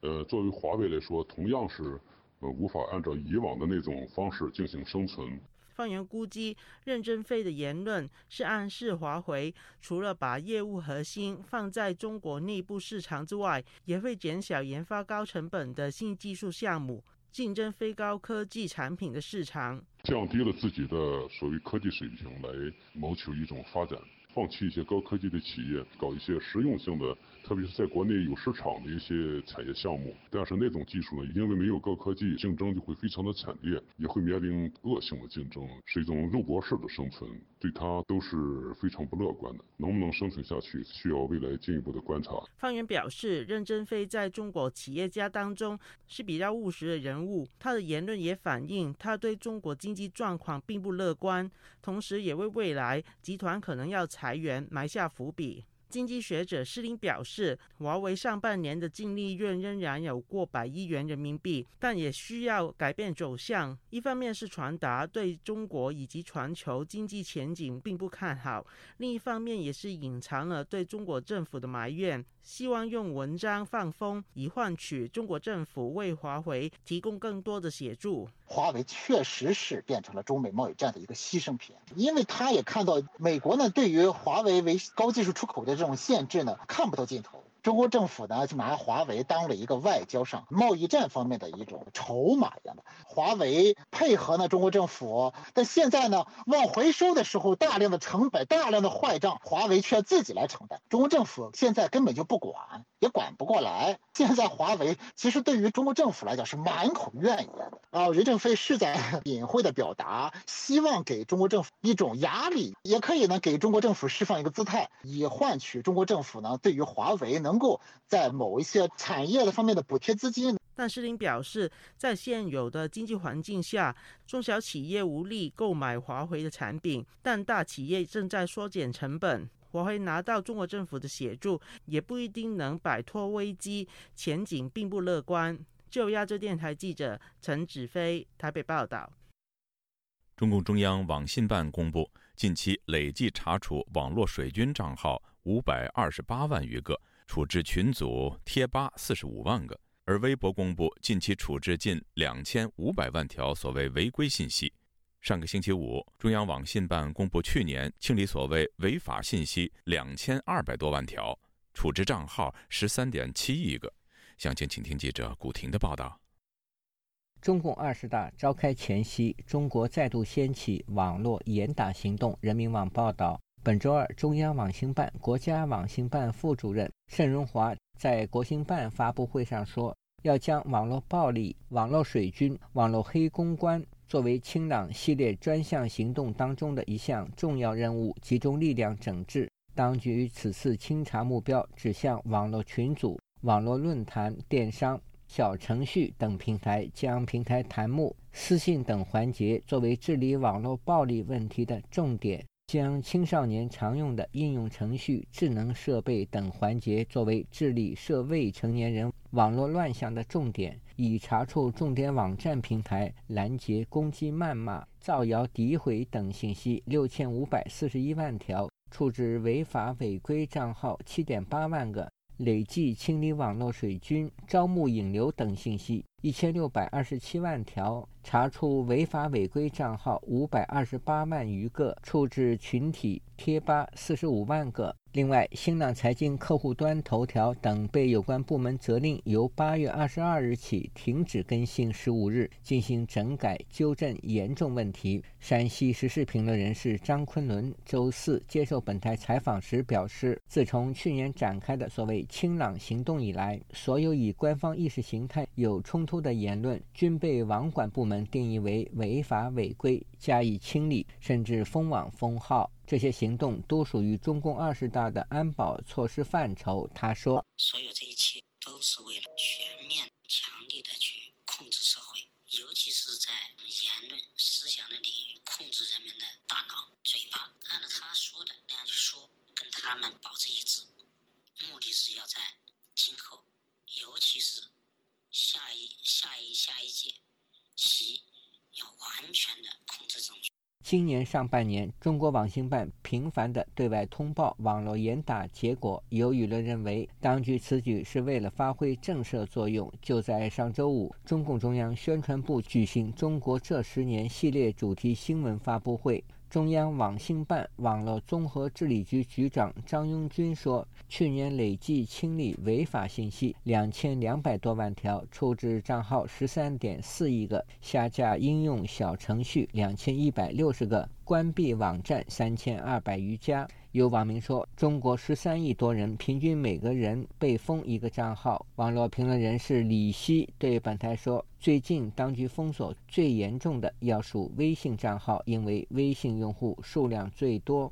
呃，作为华为来说，同样是呃无法按照以往的那种方式进行生存。方圆估计，任正非的言论是暗示华为除了把业务核心放在中国内部市场之外，也会减小研发高成本的新技术项目，竞争非高科技产品的市场，降低了自己的所谓科技水平来谋求一种发展，放弃一些高科技的企业，搞一些实用性的。特别是在国内有市场的一些产业项目，但是那种技术呢，因为没有高科技，竞争就会非常的惨烈，也会面临恶性的竞争，是一种肉搏式的生存，对他都是非常不乐观的。能不能生存下去，需要未来进一步的观察。方源表示，任正非在中国企业家当中是比较务实的人物，他的言论也反映他对中国经济状况并不乐观，同时也为未来集团可能要裁员埋下伏笔。经济学者施林表示，华为上半年的净利润仍然有过百亿元人民币，但也需要改变走向。一方面是传达对中国以及全球经济前景并不看好，另一方面也是隐藏了对中国政府的埋怨，希望用文章放风，以换取中国政府为华为提供更多的协助。华为确实是变成了中美贸易战的一个牺牲品，因为他也看到美国呢对于华为为高技术出口的这这种限制呢看不到尽头。中国政府呢就拿华为当了一个外交上贸易战方面的一种筹码一样的。华为配合呢中国政府，但现在呢往回收的时候，大量的成本、大量的坏账，华为却要自己来承担。中国政府现在根本就不管，也管不过来。现在华为其实对于中国政府来讲是满口怨言的啊。任正非是在 (laughs) 隐晦的表达，希望给中国政府一种压力，也可以呢给中国政府释放一个姿态，以换取中国政府呢对于华为能。够在某一些产业的方面的补贴资金，但施林表示，在现有的经济环境下，中小企业无力购买华为的产品，但大企业正在缩减成本。华为拿到中国政府的协助，也不一定能摆脱危机，前景并不乐观。就亚洲电台记者陈子飞台北报道。中共中央网信办公布，近期累计查处网络水军账号五百二十八万余个。处置群组贴吧四十五万个，而微博公布近期处置近两千五百万条所谓违规信息。上个星期五，中央网信办公布去年清理所谓违法信息两千二百多万条，处置账号十三点七亿个。详情，请听记者古婷的报道。中共二十大召开前夕，中国再度掀起网络严打行动。人民网报道。本周二，中央网信办、国家网信办副主任盛荣华在国新办发布会上说，要将网络暴力、网络水军、网络黑公关作为“清朗”系列专项行动当中的一项重要任务，集中力量整治。当局此次清查目标指向网络群组、网络论坛、电商、小程序等平台，将平台弹幕、私信等环节作为治理网络暴力问题的重点。将青少年常用的应用程序、智能设备等环节作为治理涉未成年人网络乱象的重点，以查处重点网站平台拦截攻击、谩骂、造谣、诋毁等信息六千五百四十一万条，处置违法违规账号七点八万个，累计清理网络水军、招募引流等信息。一千六百二十七万条。查处违法违规账号五百二十八万余个，处置群体贴吧四十五万个。另外，新浪财经客户端、头条等被有关部门责令由八月二十二日起停止更新十五日，进行整改纠正严重问题。山西时事评论人士张昆仑周四接受本台采访时表示，自从去年展开的所谓“清朗”行动以来，所有与官方意识形态有冲突的言论均被网管部门。定义为违法违规，加以清理，甚至封网封号。这些行动都属于中共二十大的安保措施范畴。他说：“所有这一切都是为了全面、强力的去控制社会，尤其是在言论、思想的领域，控制人们的大脑、嘴巴，按照他说的那样去说，跟他们保持一致。目的是要在今后，尤其是下一、下一、下一届。”其要完全的控制今年上半年，中国网信办频繁的对外通报网络严打结果，有舆论认为，当局此举是为了发挥震慑作用。就在上周五，中共中央宣传部举行“中国这十年”系列主题新闻发布会。中央网信办网络综合治理局局长张拥军说，去年累计清理违法信息两千两百多万条，处置账号十三点四亿个，下架应用小程序两千一百六十个，关闭网站三千二百余家。有网民说，中国十三亿多人，平均每个人被封一个账号。网络评论人士李希对本台说，最近当局封锁最严重的要数微信账号，因为微信用户数量最多。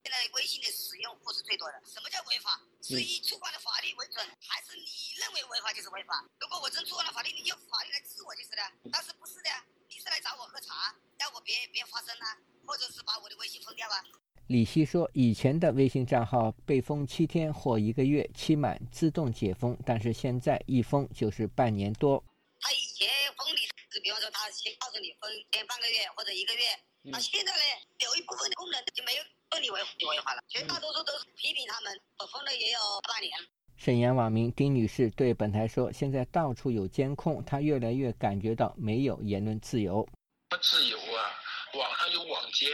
现在微信的使用户是最多的。什么叫违法？是以触犯了法律为准，还是你认为违法就是违法？如果我真触犯了法律，你用法律来治我就是了。但是不是的，你是来找我喝茶，要我别别发声啊，或者是把我的微信封掉啊？李希说：“以前的微信账号被封七天或一个月，期满自动解封，但是现在一封就是半年多。他以前封你是，比方说他先告诉你封前半个月或者一个月，那现在呢，有一部分的功能就没有封你违违法了，绝大多数都是批评他们，我封了也有半年。”沈阳网民丁女士对本台说：“现在到处有监控，她越来越感觉到没有言论自由。不自由啊，网上有网监。”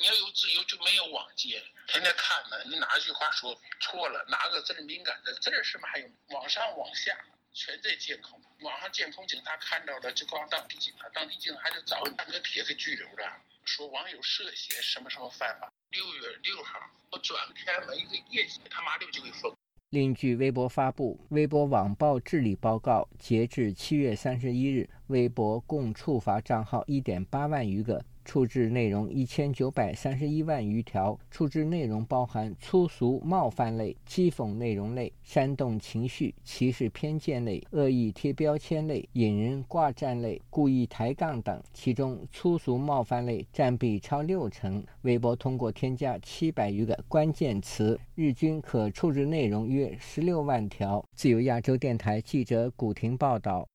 你要有自由就没有网监，天天看呢。你哪句话说错了，哪个字敏感的字儿什么还有？网上网下全在监控，网上监控警察看到了就告当地警察，当地警察还得找大哥铁给拘留了，说网友涉嫌什么什么犯法。六月六号我转开门一个业绩，他妈六就给封。另据微博发布《微博网暴治理报告》，截至七月三十一日，微博共处罚账号一点八万余个。处置内容一千九百三十一万余条，处置内容包含粗俗冒犯类、讥讽内容类、煽动情绪、歧视偏见类、恶意贴标签类、引人挂赞类、故意抬杠等。其中，粗俗冒犯类占比超六成。微博通过添加七百余个关键词，日均可处置内容约十六万条。自由亚洲电台记者古婷报道。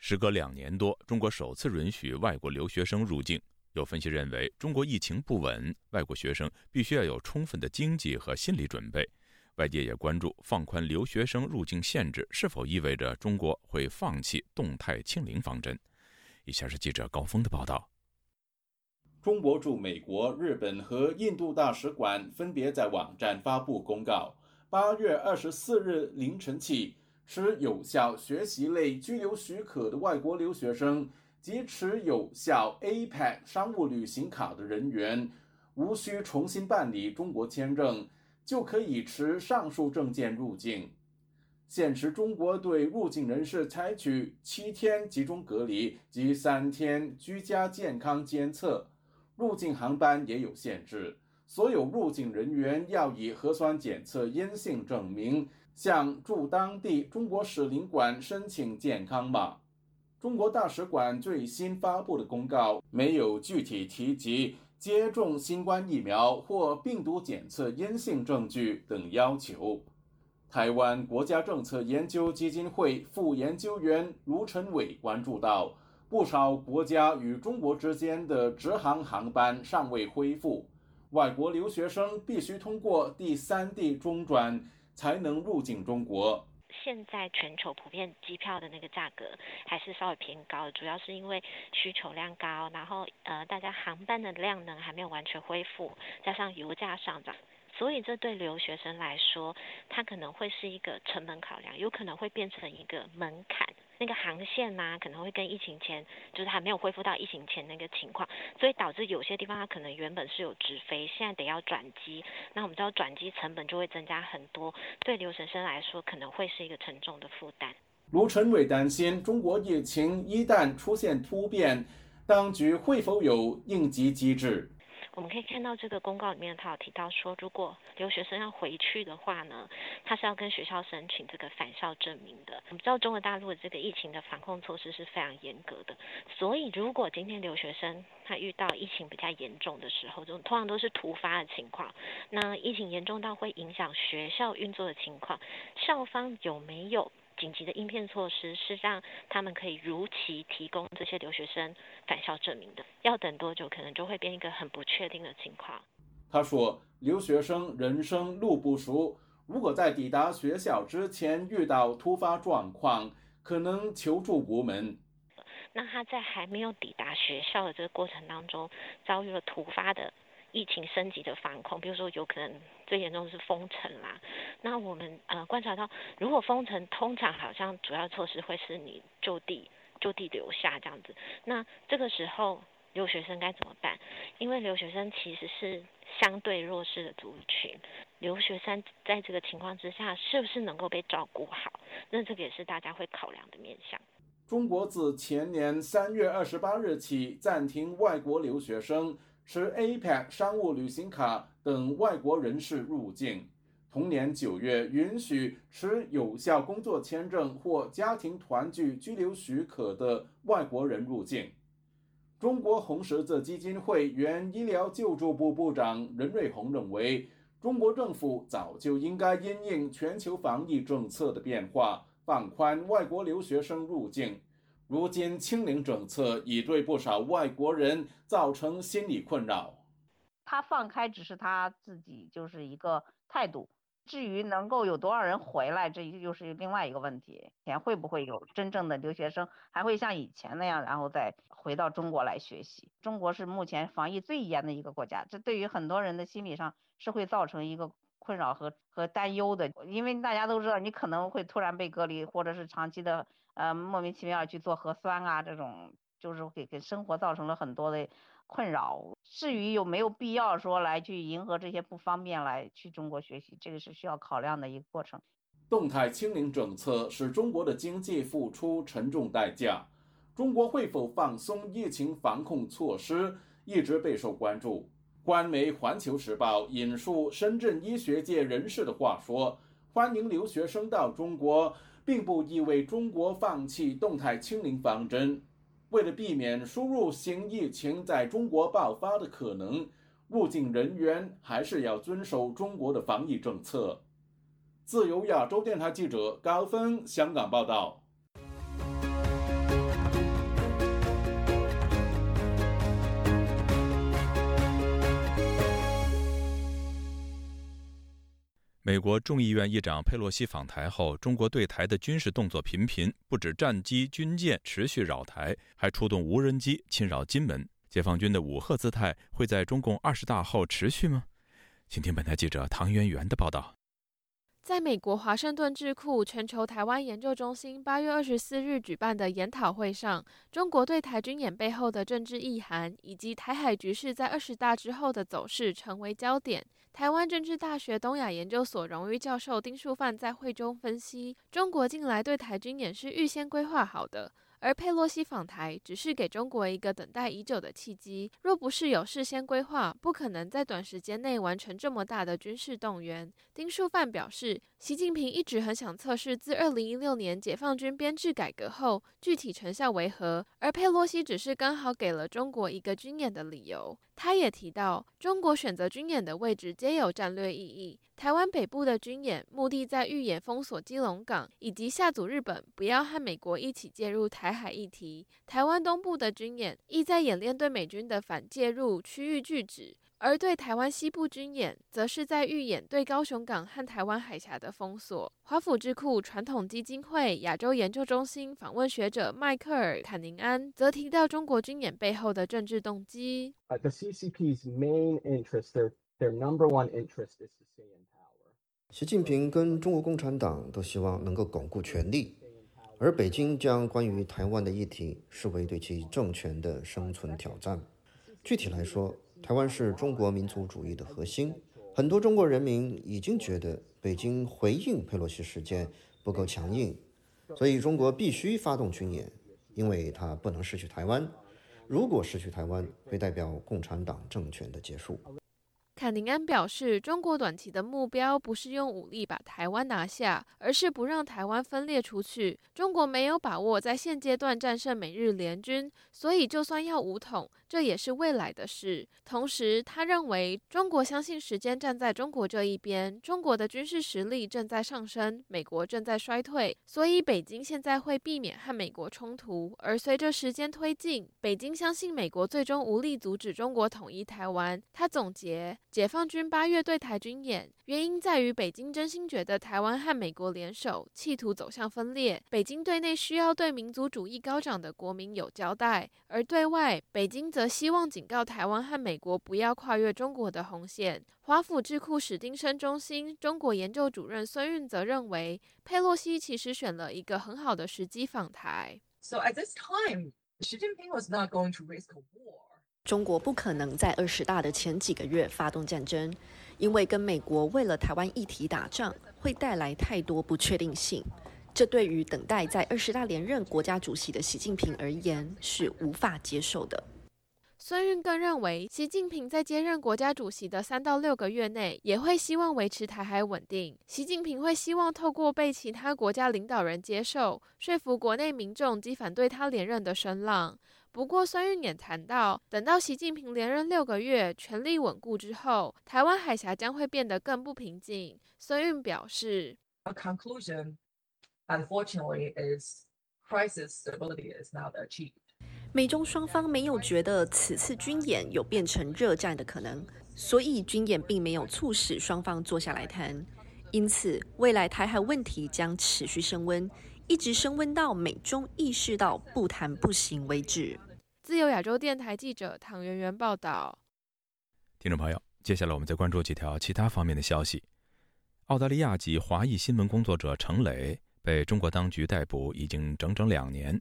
时隔两年多，中国首次允许外国留学生入境。有分析认为，中国疫情不稳，外国学生必须要有充分的经济和心理准备。外界也关注放宽留学生入境限制是否意味着中国会放弃动态清零方针。以下是记者高峰的报道：中国驻美国、日本和印度大使馆分别在网站发布公告，八月二十四日凌晨起，持有效学习类居留许可的外国留学生。及持有效 APEC 商务旅行卡的人员，无需重新办理中国签证，就可以持上述证件入境。现时，中国对入境人士采取七天集中隔离及三天居家健康监测，入境航班也有限制。所有入境人员要以核酸检测阴性证明向驻当地中国使领馆申请健康码。中国大使馆最新发布的公告没有具体提及接种新冠疫苗或病毒检测阴性证据等要求。台湾国家政策研究基金会副研究员卢晨伟关注到，不少国家与中国之间的直航航班尚未恢复，外国留学生必须通过第三地中转才能入境中国。现在全球普遍机票的那个价格还是稍微偏高，主要是因为需求量高，然后呃大家航班的量呢还没有完全恢复，加上油价上涨。所以这对留学生来说，它可能会是一个成本考量，有可能会变成一个门槛。那个航线呐，可能会跟疫情前就是还没有恢复到疫情前那个情况，所以导致有些地方它可能原本是有直飞，现在得要转机。那我们知道转机成本就会增加很多，对留学生来说可能会是一个沉重的负担。卢晨伟担心，中国疫情一旦出现突变，当局会否有应急机制？我们可以看到这个公告里面，他有提到说，如果留学生要回去的话呢，他是要跟学校申请这个返校证明的。我们知道中国大陆的这个疫情的防控措施是非常严格的，所以如果今天留学生他遇到疫情比较严重的时候，就通常都是突发的情况。那疫情严重到会影响学校运作的情况，校方有没有？紧急的应变措施是让他们可以如期提供这些留学生返校证明的。要等多久，可能就会变一个很不确定的情况。他说：“留学生人生路不熟，如果在抵达学校之前遇到突发状况，可能求助无门。那他在还没有抵达学校的这个过程当中，遭遇了突发的疫情升级的防控，比如说有可能最严重是封城啦。那我们呃观察到，如果封城，通常好像主要措施会是你就地就地留下这样子。那这个时候。”留学生该怎么办？因为留学生其实是相对弱势的族群，留学生在这个情况之下，是不是能够被照顾好？那这个也是大家会考量的面向。中国自前年三月二十八日起暂停外国留学生持 APEC 商务旅行卡等外国人士入境，同年九月允许持有效工作签证或家庭团聚居留许可的外国人入境。中国红十字基金会原医疗救助部部长任瑞红认为，中国政府早就应该因应全球防疫政策的变化，放宽外国留学生入境。如今清零政策已对不少外国人造成心理困扰。他放开只是他自己就是一个态度。至于能够有多少人回来，这又是另外一个问题。前会不会有真正的留学生还会像以前那样，然后再回到中国来学习？中国是目前防疫最严的一个国家，这对于很多人的心理上是会造成一个困扰和和担忧的。因为大家都知道，你可能会突然被隔离，或者是长期的呃莫名其妙去做核酸啊，这种就是给给生活造成了很多的。困扰。至于有没有必要说来去迎合这些不方便来去中国学习，这个是需要考量的一个过程。动态清零政策使中国的经济付出沉重代价，中国会否放松疫情防控措施，一直备受关注。官媒《环球时报》引述深圳医学界人士的话说：“欢迎留学生到中国，并不意味中国放弃动态清零方针。”为了避免输入型疫情在中国爆发的可能，入境人员还是要遵守中国的防疫政策。自由亚洲电台记者高峰香港报道。美国众议院议长佩洛西访台后，中国对台的军事动作频频，不止战机、军舰持续扰台，还出动无人机侵扰金门。解放军的武赫姿态会在中共二十大后持续吗？请听本台记者唐媛媛的报道。在美国华盛顿智库全球台湾研究中心八月二十四日举办的研讨会上，中国对台军演背后的政治意涵，以及台海局势在二十大之后的走势成为焦点。台湾政治大学东亚研究所荣誉教授丁树范在会中分析，中国近来对台军演是预先规划好的。而佩洛西访台只是给中国一个等待已久的契机。若不是有事先规划，不可能在短时间内完成这么大的军事动员。丁树范表示，习近平一直很想测试自二零一六年解放军编制改革后具体成效为何，而佩洛西只是刚好给了中国一个军演的理由。他也提到，中国选择军演的位置皆有战略意义。台湾北部的军演目的在预演封锁基隆港，以及下阻日本不要和美国一起介入台海议题。台湾东部的军演意在演练对美军的反介入区域拒止，而对台湾西部军演，则是在预演对高雄港和台湾海峡的封锁。华府智库传统基金会亚洲研究中心访问学者迈克尔·坎宁安则提到，中国军演背后的政治动机。The CCP's main interest, their their number one interest, is to stay in. 习近平跟中国共产党都希望能够巩固权力，而北京将关于台湾的议题视为对其政权的生存挑战。具体来说，台湾是中国民族主义的核心。很多中国人民已经觉得北京回应佩洛西事件不够强硬，所以中国必须发动军演，因为它不能失去台湾。如果失去台湾，会代表共产党政权的结束。坎宁安表示，中国短期的目标不是用武力把台湾拿下，而是不让台湾分裂出去。中国没有把握在现阶段战胜美日联军，所以就算要武统，这也是未来的事。同时，他认为中国相信时间站在中国这一边，中国的军事实力正在上升，美国正在衰退，所以北京现在会避免和美国冲突。而随着时间推进，北京相信美国最终无力阻止中国统一台湾。他总结，解放军八月对台军演，原因在于北京真心觉得台湾和美国联手，企图走向分裂。北京对内需要对民族主义高涨的国民有交代，而对外，北京则希望警告台湾和美。国不要跨越中国的红线。华府智库史丁生中心中国研究主任孙运则认为，佩洛西其实选了一个很好的时机访台。So at this time, Xi Jinping was not going to risk a war. 中国不可能在二十大的前几个月发动战争，因为跟美国为了台湾议题打仗会带来太多不确定性。这对于等待在二十大连任国家主席的习近平而言是无法接受的。孙运更认为，习近平在接任国家主席的三到六个月内，也会希望维持台海稳定。习近平会希望透过被其他国家领导人接受，说服国内民众及反对他连任的声浪。不过，孙运也谈到，等到习近平连任六个月，权力稳固之后，台湾海峡将会变得更不平静。孙运表示：“A conclusion, unfortunately, is crisis stability is not achieved.” 美中双方没有觉得此次军演有变成热战的可能，所以军演并没有促使双方坐下来谈。因此，未来台海问题将持续升温，一直升温到美中意识到不谈不行为止。自由亚洲电台记者唐媛媛报道。听众朋友，接下来我们再关注几条其他方面的消息。澳大利亚籍华裔新闻工作者程磊被中国当局逮捕，已经整整两年。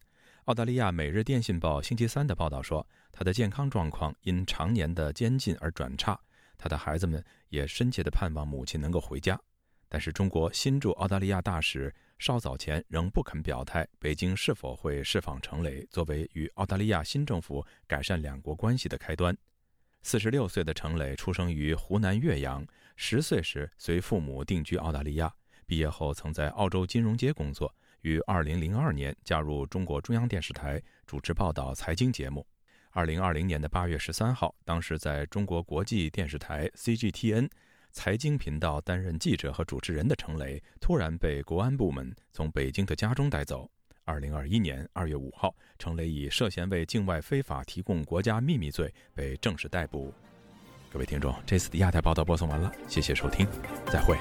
澳大利亚《每日电信报》星期三的报道说，他的健康状况因常年的监禁而转差。他的孩子们也深切地盼望母亲能够回家。但是，中国新驻澳大利亚大使稍早前仍不肯表态，北京是否会释放程磊，作为与澳大利亚新政府改善两国关系的开端。四十六岁的程磊出生于湖南岳阳，十岁时随父母定居澳大利亚，毕业后曾在澳洲金融街工作。于二零零二年加入中国中央电视台主持报道财经节目。二零二零年的八月十三号，当时在中国国际电视台 CGTN 财经频道担任记者和主持人的程雷，突然被国安部门从北京的家中带走。二零二一年二月五号，程雷以涉嫌为境外非法提供国家秘密罪被正式逮捕。各位听众，这次的亚太报道播送完了，谢谢收听，再会。